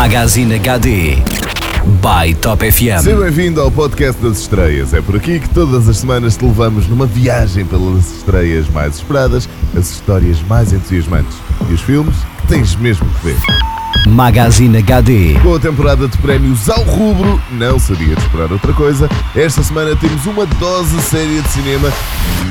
Magazine HD by Top FM. Seja bem-vindo ao podcast das estreias. É por aqui que todas as semanas te levamos numa viagem pelas estreias mais esperadas, as histórias mais entusiasmantes e os filmes que tens mesmo que ver. Magazine HD. Com a temporada de prémios ao rubro, não sabia de esperar outra coisa. Esta semana temos uma dose séria de cinema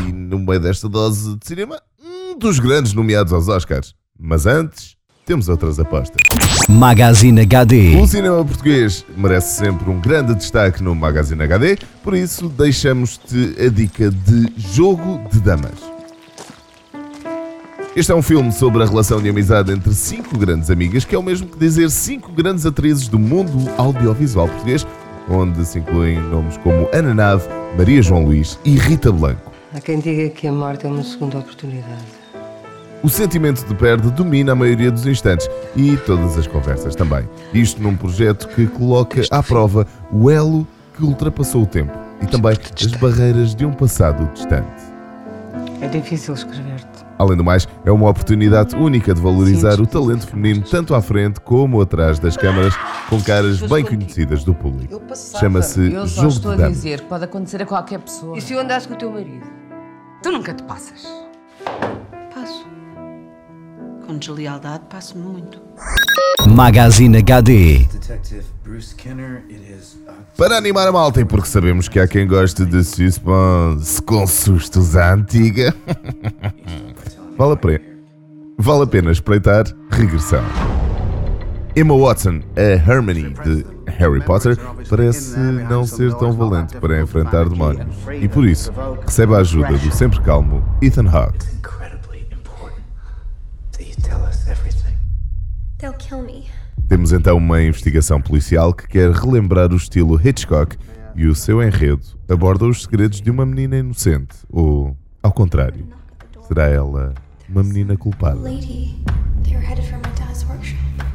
e no meio desta dose de cinema, um dos grandes nomeados aos Oscars. Mas antes, temos outras apostas. Magazine HD. O cinema português merece sempre um grande destaque no Magazine HD, por isso deixamos-te a dica de Jogo de Damas. Este é um filme sobre a relação de amizade entre cinco grandes amigas, que é o mesmo que dizer cinco grandes atrizes do mundo audiovisual português, onde se incluem nomes como Ana Nave, Maria João Luís e Rita Blanco. Há quem diga que a morte é uma segunda oportunidade. O sentimento de perda domina a maioria dos instantes e todas as conversas também. Isto num projeto que coloca à prova o elo que ultrapassou o tempo e também as barreiras de um passado distante. É difícil escrever-te. Além do mais, é uma oportunidade única de valorizar o talento feminino tanto à frente como atrás das câmaras, com caras bem conhecidas do público. Chama-se Eu só Jogo estou de a dizer que pode acontecer a qualquer pessoa. E se eu andasse com o teu marido? Tu nunca te passas. Passo. Com deslealdade, passo-me muito. Magazine HD. Para animar a malta e porque sabemos que há quem goste de suspense com sustos à antiga, vale, a pena, vale a pena espreitar Regressão. Emma Watson, a Hermione de Harry Potter, parece não ser tão valente para enfrentar demónios e por isso recebe a ajuda do sempre calmo Ethan Hawke. Temos então uma investigação policial que quer relembrar o estilo Hitchcock e o seu enredo aborda os segredos de uma menina inocente, ou, ao contrário, será ela uma menina culpada?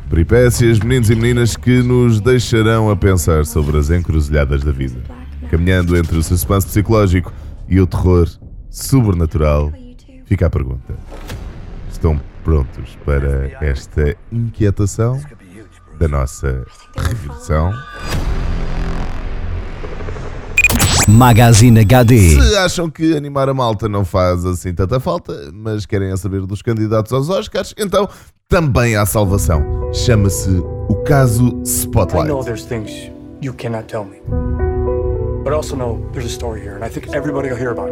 Peripécias, meninos e meninas que nos deixarão a pensar sobre as encruzilhadas da vida, caminhando entre o suspense psicológico e o terror sobrenatural. Fica a pergunta: estão prontos para esta inquietação da nossa regressão? Magazine HD. Se acham que animar a malta não faz assim tanta falta, mas querem a saber dos candidatos aos Oscars, então também há salvação. Chama-se o caso I know Spotlight. there's things you cannot tell me.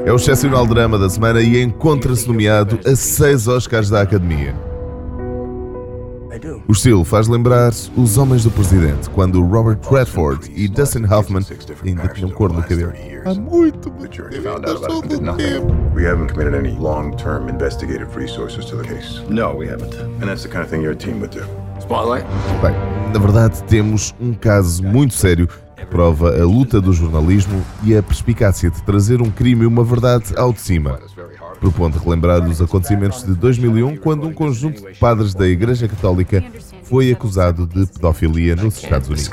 É o excepcional drama da semana e encontra-se nomeado a seis Oscars da Academia. O estilo faz lembrar Os Homens do Presidente, quando Robert Redford e Dustin Hoffman ainda tinham cor no cabelo. Há muito, muito tempo. We haven't committed any long-term investigative resources to the case. No, we haven't. And that's the kind of thing your team would do. Spotlight? Bem, na verdade temos um caso muito sério prova a luta do jornalismo e a perspicácia de trazer um crime e uma verdade ao de cima. Propondo relembrar os acontecimentos de 2001, quando um conjunto de padres da Igreja Católica foi acusado de pedofilia nos Estados Unidos.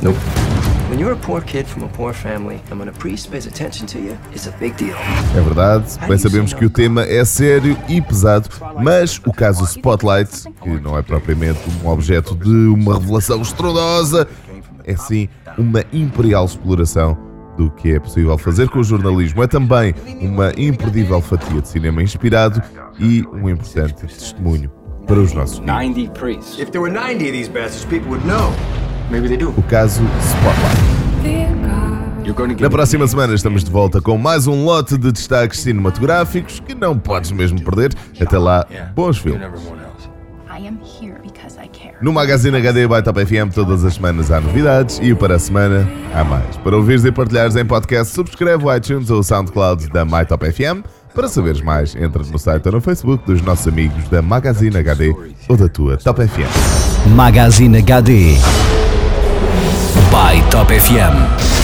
There aren't any records of any of these settlements. When you're a poor kid from a poor family, and when a priest pays attention to you, it's a big deal. É verdade, bem sabemos que o tema é sério e pesado, mas o caso Spotlight, que não é propriamente um objeto de uma revelação estrondosa, é sim uma imperial exploração do que é possível fazer com o jornalismo. É também uma imperdível fatia de cinema inspirado e um importante testemunho para os nossos dias. 90 priests. If there were 90 of these bastards, people would know. Maybe they do. O caso Spotlight. Na get próxima semana estamos de volta com mais um lote de destaques cinematográficos que não podes mesmo perder. Até lá, bons filmes. everyone else. I am here because I care. No Magazine HD by Top FM todas as semanas há novidades e para a semana há mais. Para ouvires e partilhares em podcast, subscreve o iTunes ou o SoundCloud da My Top FM. Para saberes mais, entra no site ou no Facebook dos nossos amigos da Magazine HD ou da tua Top FM. Magazine HD Top FM.